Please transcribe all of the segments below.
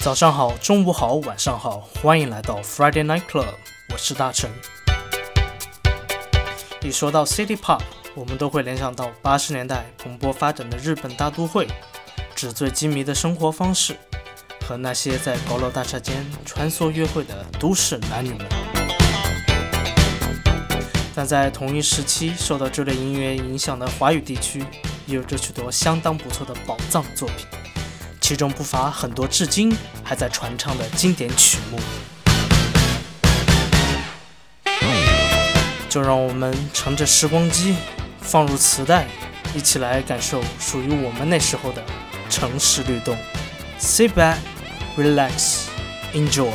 早上好，中午好，晚上好，欢迎来到 Friday Night Club，我是大成。一说到 City Pop，我们都会联想到八十年代蓬勃发展的日本大都会，纸醉金迷的生活方式和那些在高楼大厦间穿梭约会的都市男女们。但在同一时期，受到这类音乐影响的华语地区，也有着许多相当不错的宝藏作品。其中不乏很多至今还在传唱的经典曲目，就让我们乘着时光机，放入磁带，一起来感受属于我们那时候的城市律动。Sit back, relax, enjoy.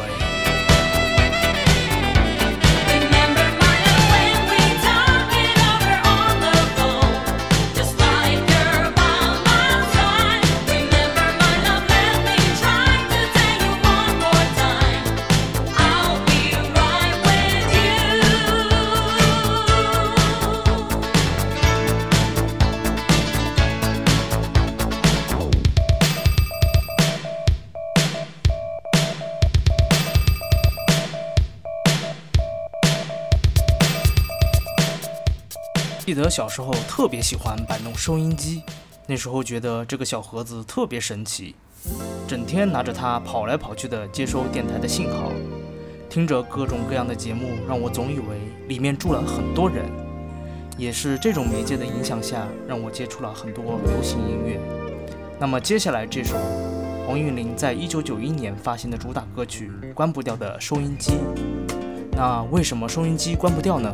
记得小时候特别喜欢摆弄收音机，那时候觉得这个小盒子特别神奇，整天拿着它跑来跑去的接收电台的信号，听着各种各样的节目，让我总以为里面住了很多人。也是这种媒介的影响下，让我接触了很多流行音乐。那么接下来这首黄韵玲在一九九一年发行的主打歌曲《关不掉的收音机》，那为什么收音机关不掉呢？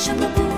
什么不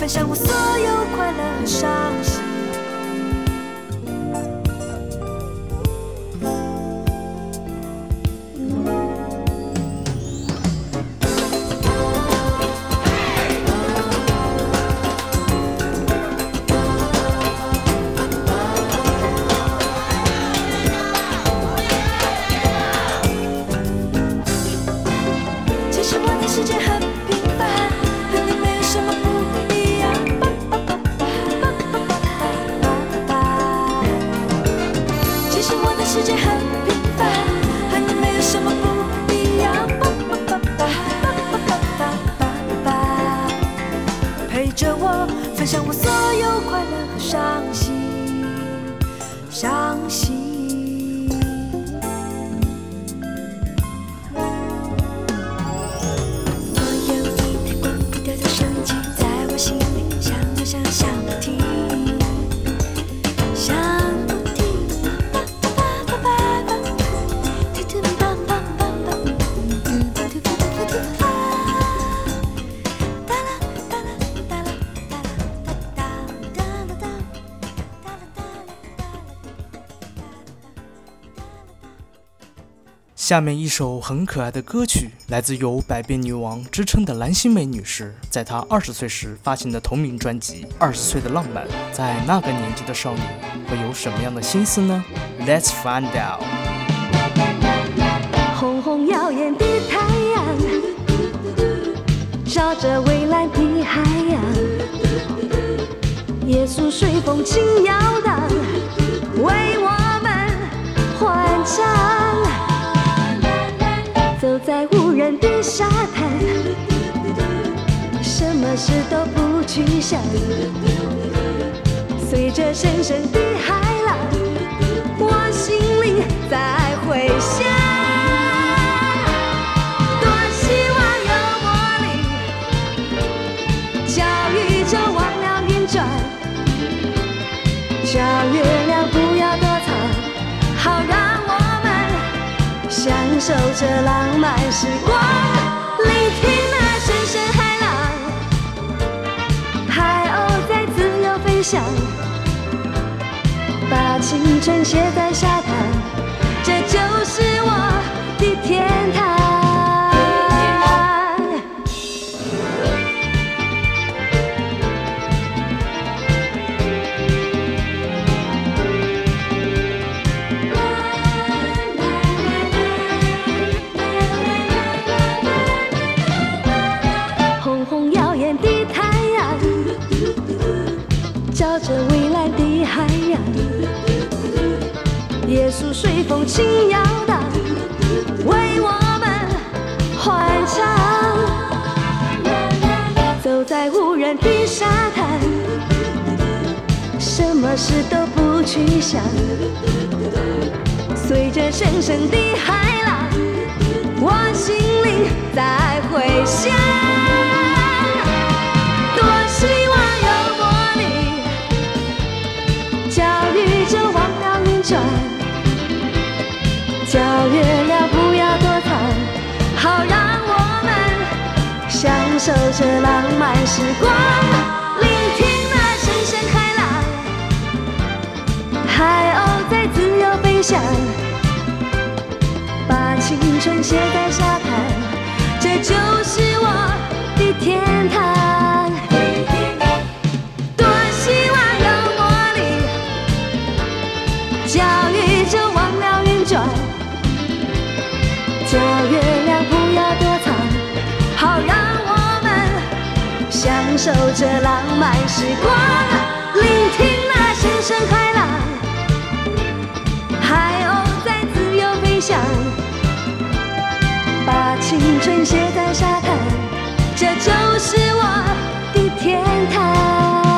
分享我所有。下面一首很可爱的歌曲，来自有“百变女王”之称的蓝心湄女士，在她二十岁时发行的同名专辑《二十岁的浪漫》。在那个年纪的少女，会有什么样的心思呢？Let's find out。红红耀眼的太阳，照着蔚蓝的海洋，耶稣随风轻摇荡，为我们欢唱。在无人的沙滩，什么事都不去想，随着深深的海浪，我心里在回响。守着浪漫时光，聆听那声声海浪，海鸥在自由飞翔，把青春写在沙滩。随风轻摇荡，为我们欢唱。走在无人的沙滩，什么事都不去想。随着深深的海浪，我心灵在回响。多希望有魔力，叫雨就忘了淋叫月亮不要躲藏，好让我们享受这浪漫时光。聆听那声声海浪，海鸥在自由飞翔，把青春写在沙滩，这就是我的天堂。守着浪漫时光，聆听那声声海浪，海鸥在自由飞翔，把青春写在沙滩，这就是我的天堂。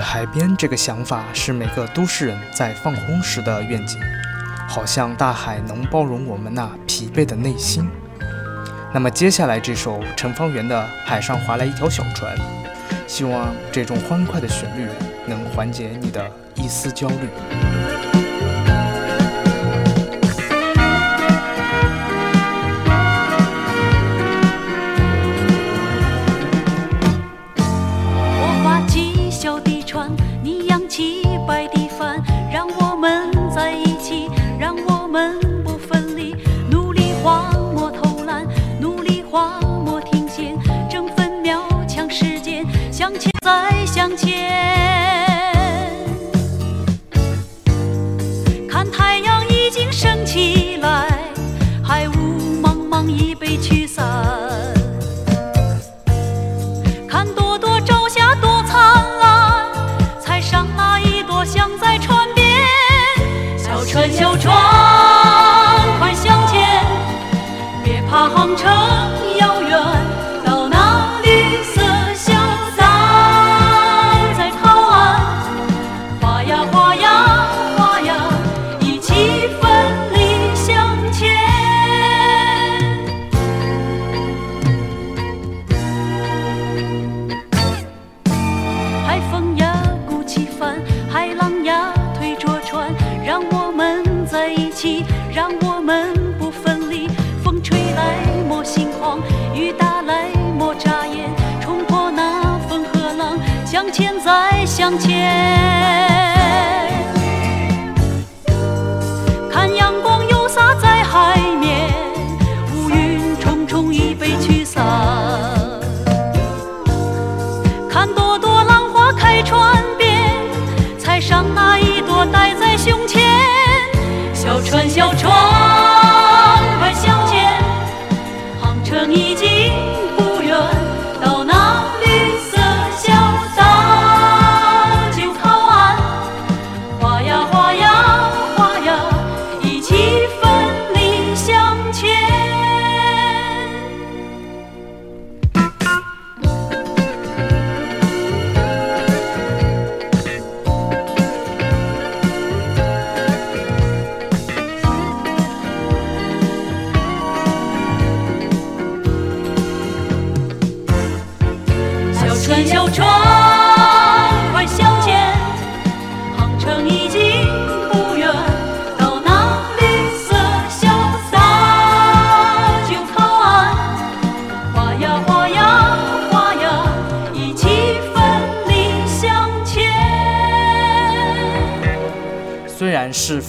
海边这个想法是每个都市人在放空时的愿景，好像大海能包容我们那疲惫的内心。那么接下来这首陈方圆的《海上划来一条小船》，希望这种欢快的旋律能缓解你的一丝焦虑。向前。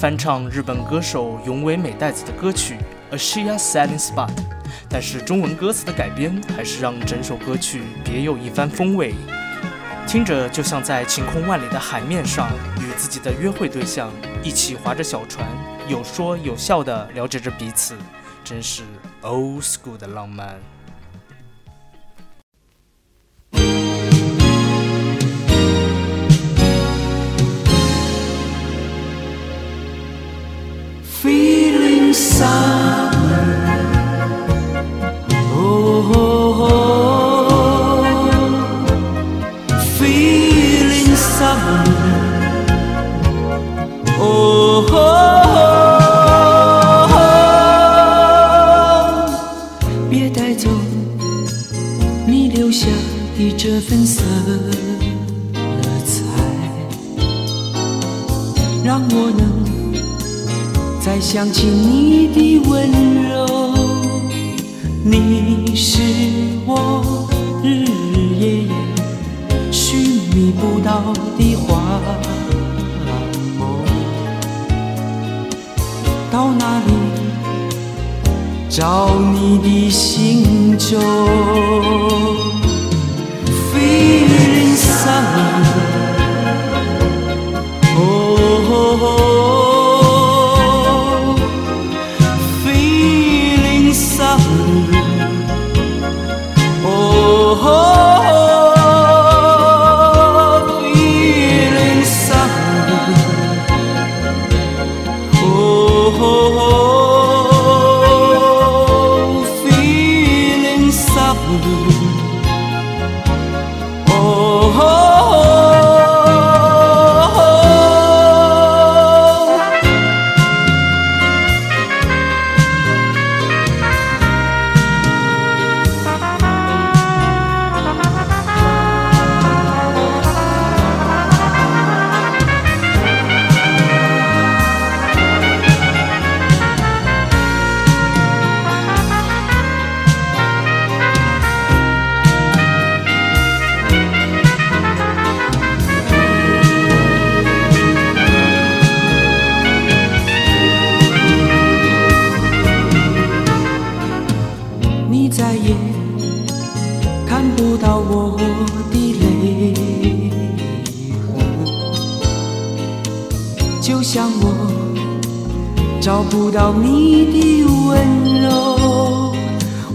翻唱日本歌手永尾美代子的歌曲《A She Is s i l i n g Spot》，但是中文歌词的改编还是让整首歌曲别有一番风味，听着就像在晴空万里的海面上与自己的约会对象一起划着小船，有说有笑的了解着彼此，真是 Old School 的浪漫。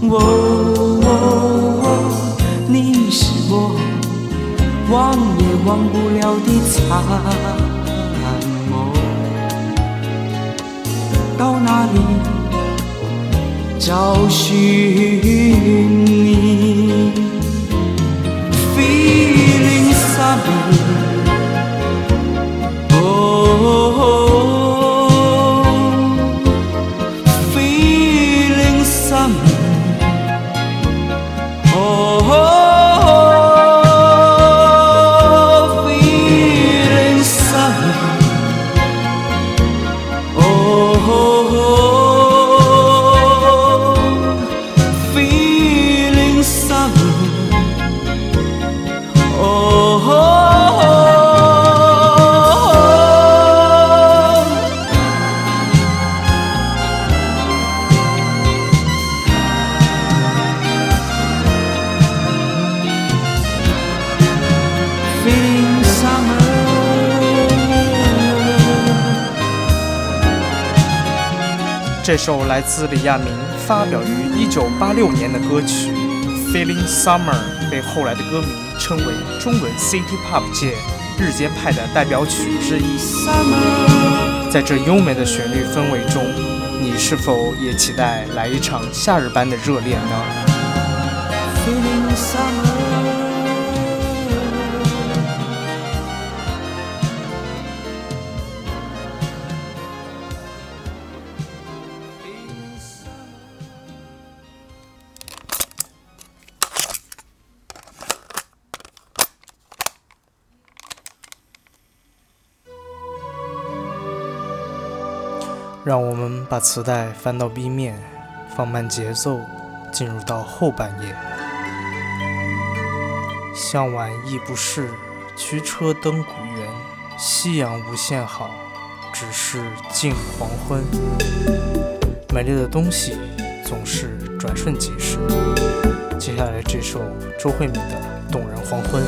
哦，你是我忘也忘不了的残梦，到哪里找寻你？n summer 这首来自李亚明、发表于一九八六年的歌曲《Feeling Summer》被后来的歌迷称为中文 City Pop 界日间派的代表曲之一。在这优美的旋律氛围中，你是否也期待来一场夏日般的热恋呢？让我们把磁带翻到 B 面，放慢节奏，进入到后半夜。向晚意不适，驱车登古原。夕阳无限好，只是近黄昏。美丽的东西总是转瞬即逝。接下来这首周慧敏的《动人黄昏》。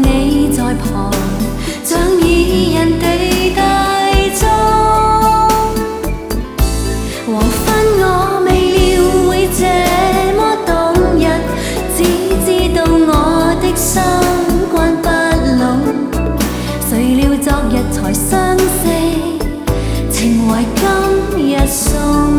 你在旁，像二人地大钟。黄昏我未料会这么冻人，只知道我的心关不拢。谁料昨日才相识，情怀今日送。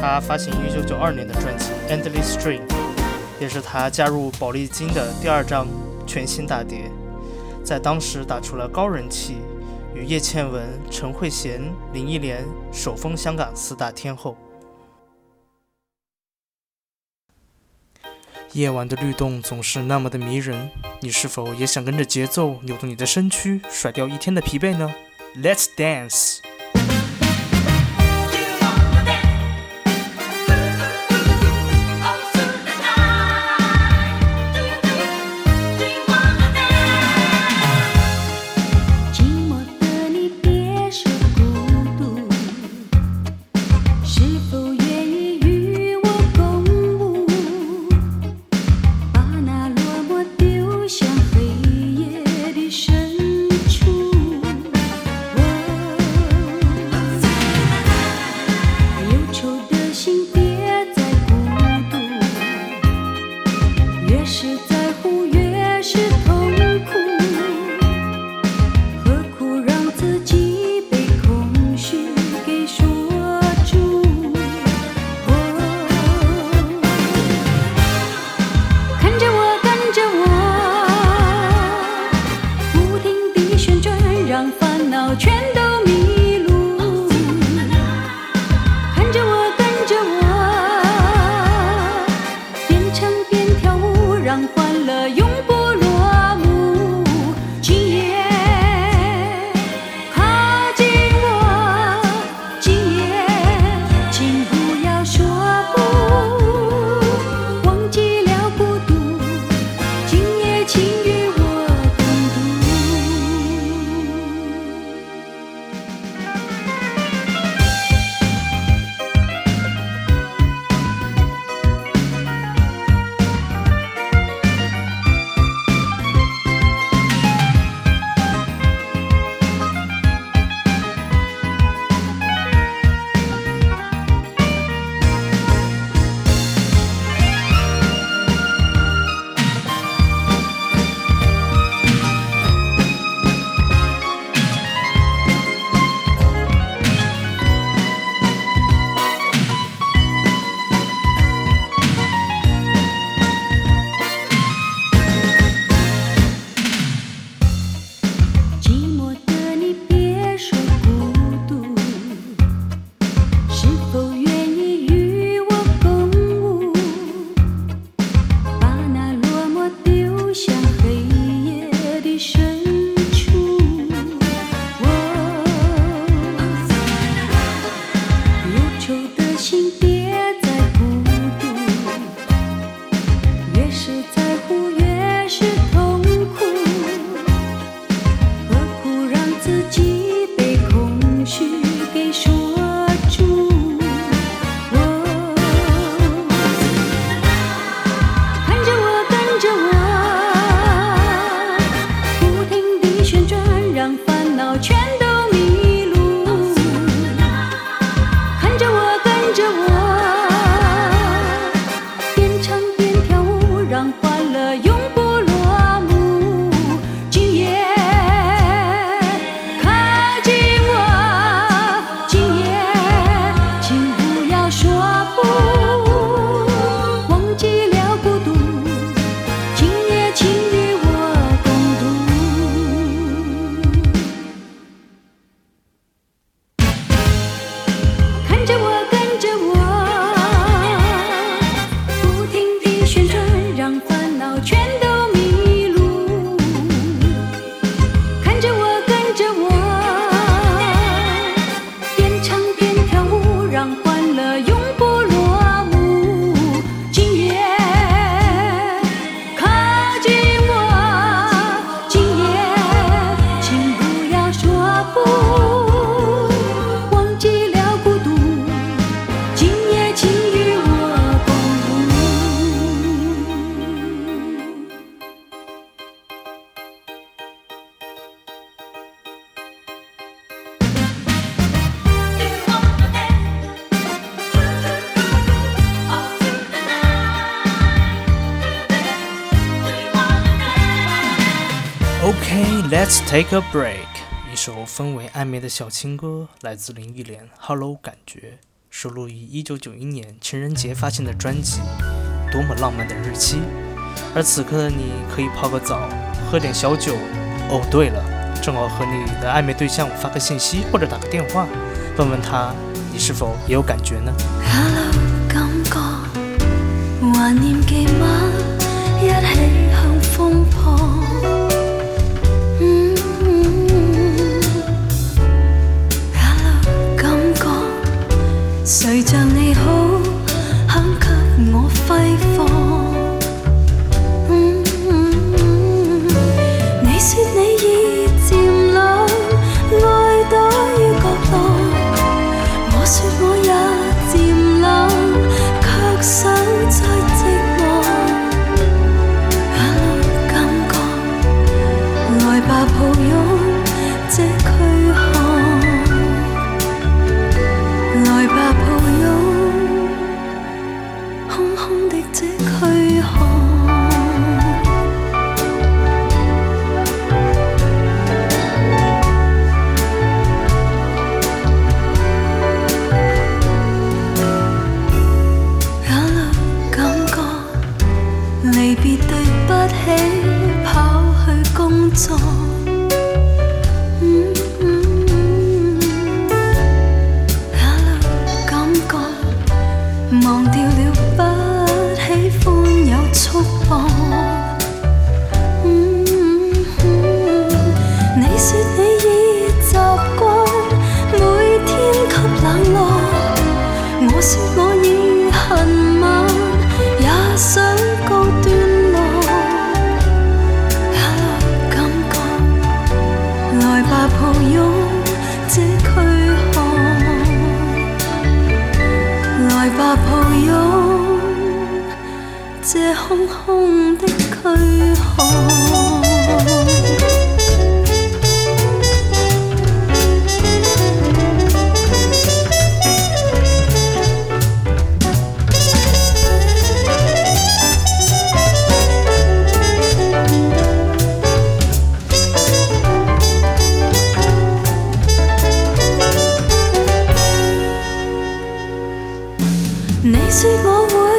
他发行一九九二年的专辑《Endless Dream》，也是他加入宝丽金的第二张全新大碟，在当时打出了高人气，与叶倩文、陈慧娴、林忆莲首封香港四大天后。夜晚的律动总是那么的迷人，你是否也想跟着节奏扭动你的身躯，甩掉一天的疲惫呢？Let's dance。Take a break，一首氛围暧昧的小情歌，来自林忆莲。Hello，感觉收录于1991年情人节发行的专辑《多么浪漫的日期》。而此刻的你，可以泡个澡，喝点小酒。哦，对了，正好和你的暧昧对象发个信息，或者打个电话，问问他，你是否也有感觉呢？Hello，感觉怀念几吗？一起向风破。你说我会。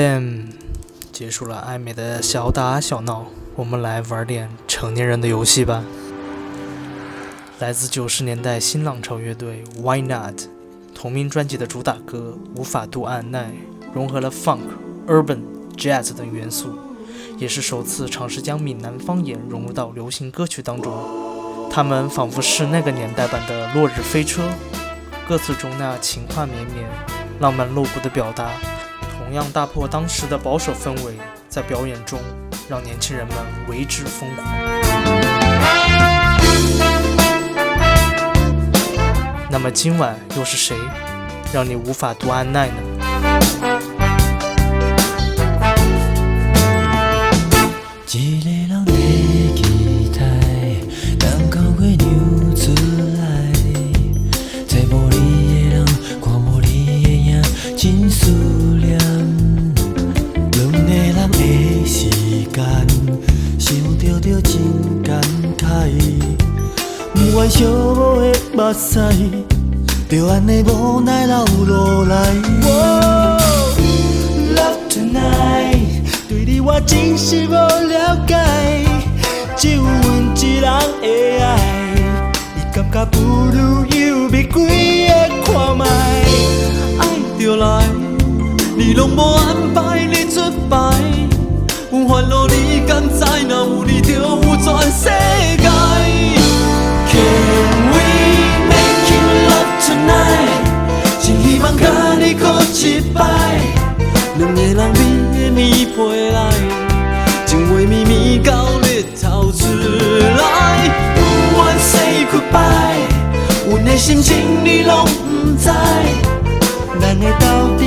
e n 结束了爱美的小打小闹，我们来玩点成年人的游戏吧。来自九十年代新浪潮乐队 Why Not，同名专辑的主打歌《无法度按耐》融合了 funk、urban、jazz 等元素，也是首次尝试将闽南方言融入到流行歌曲当中。他们仿佛是那个年代版的落日飞车，歌词中那情话绵绵、浪漫露骨的表达。同样大破当时的保守氛围，在表演中让年轻人们为之疯狂。那么今晚又是谁，让你无法读安奈呢？烈。寂寞的目屎，就安尼无奈流落来。o love tonight，对你我真是无了解，只有阮一人的爱。你感觉不如又别几个看卖，爱就来，你拢无安排你出牌。有烦恼你敢知？若有你就有全世界。真希望甲你告一摆，两个人眠的棉被内，情话绵绵到日头出来，不愿 say goodbye，阮的心情你拢不知，咱的道。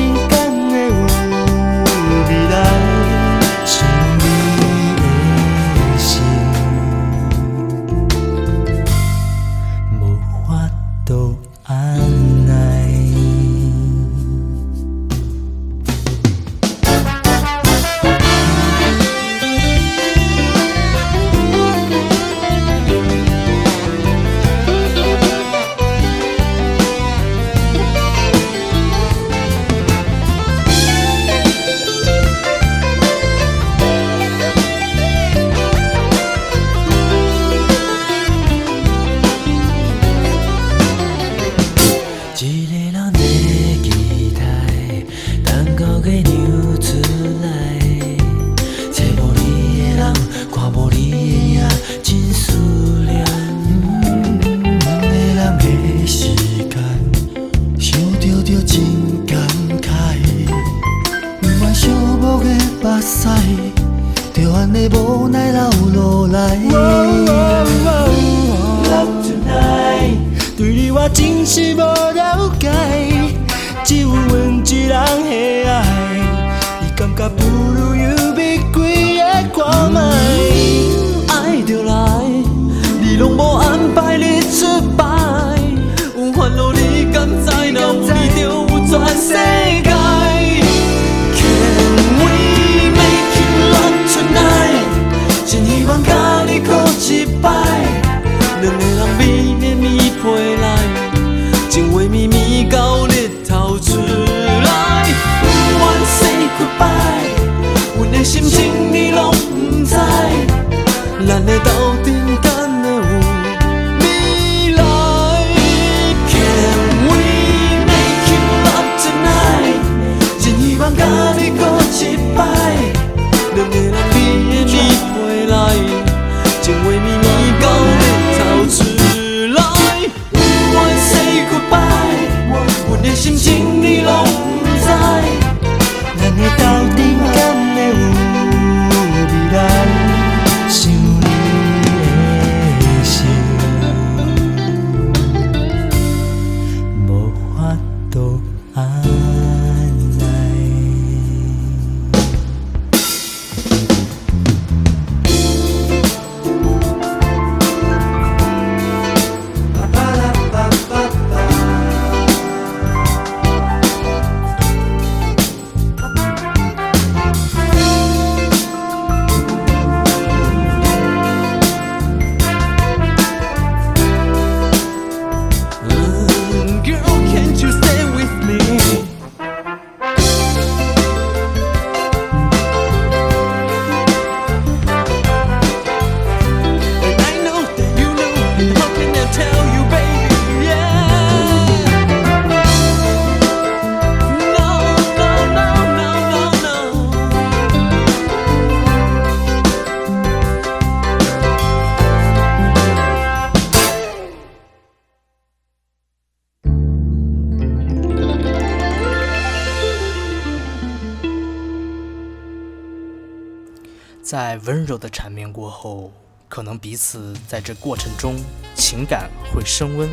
在温柔的缠绵过后，可能彼此在这过程中情感会升温，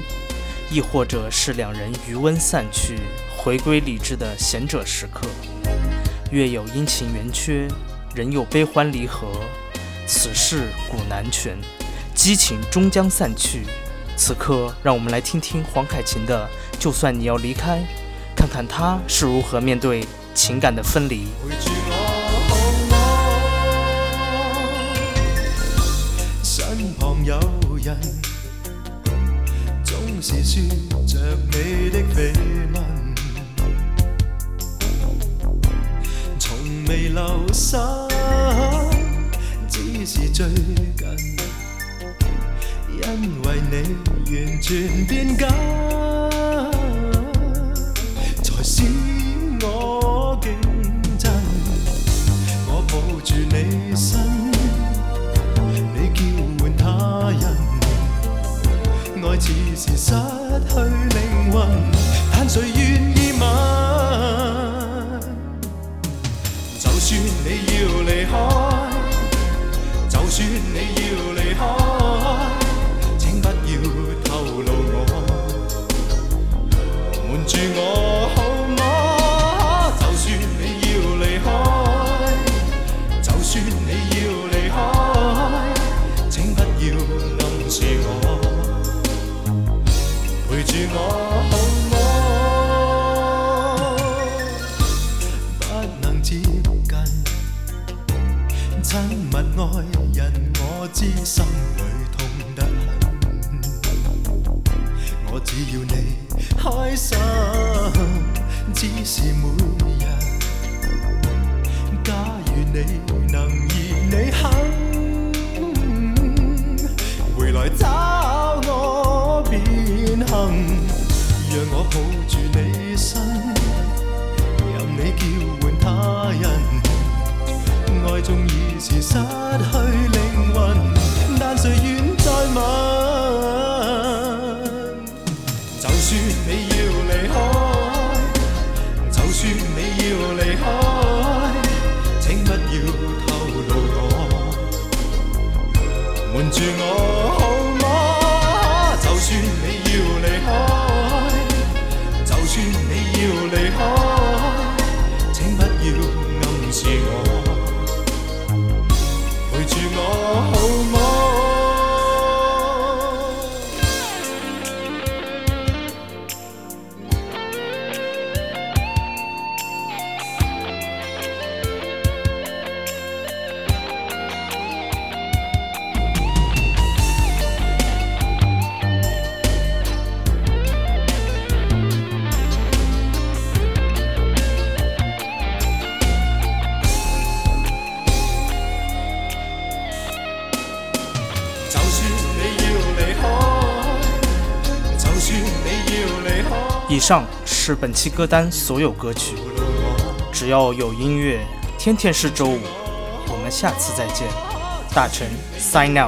亦或者是两人余温散去，回归理智的贤者时刻。月有阴晴圆缺，人有悲欢离合，此事古难全。激情终将散去，此刻让我们来听听黄凯芹的《就算你要离开》，看看他是如何面对情感的分离。有人总是说着你的绯闻，从未留心，只是最近，因为你完全变改，才使我。随时失去灵魂，但谁愿意吻？就算你要离开，就算你要离开，请不要透露我，瞒住我。只要你开心，只是每日。假如你能，而你肯回来找我便行，让我抱住你身，任你叫唤他人，爱终已是失去魂。就算你要离开，就算你要离开，请不要透露我，瞒住我。是本期歌单所有歌曲，只要有音乐，天天是周五。我们下次再见，大臣 s i g n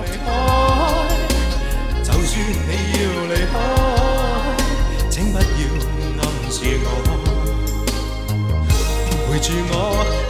out。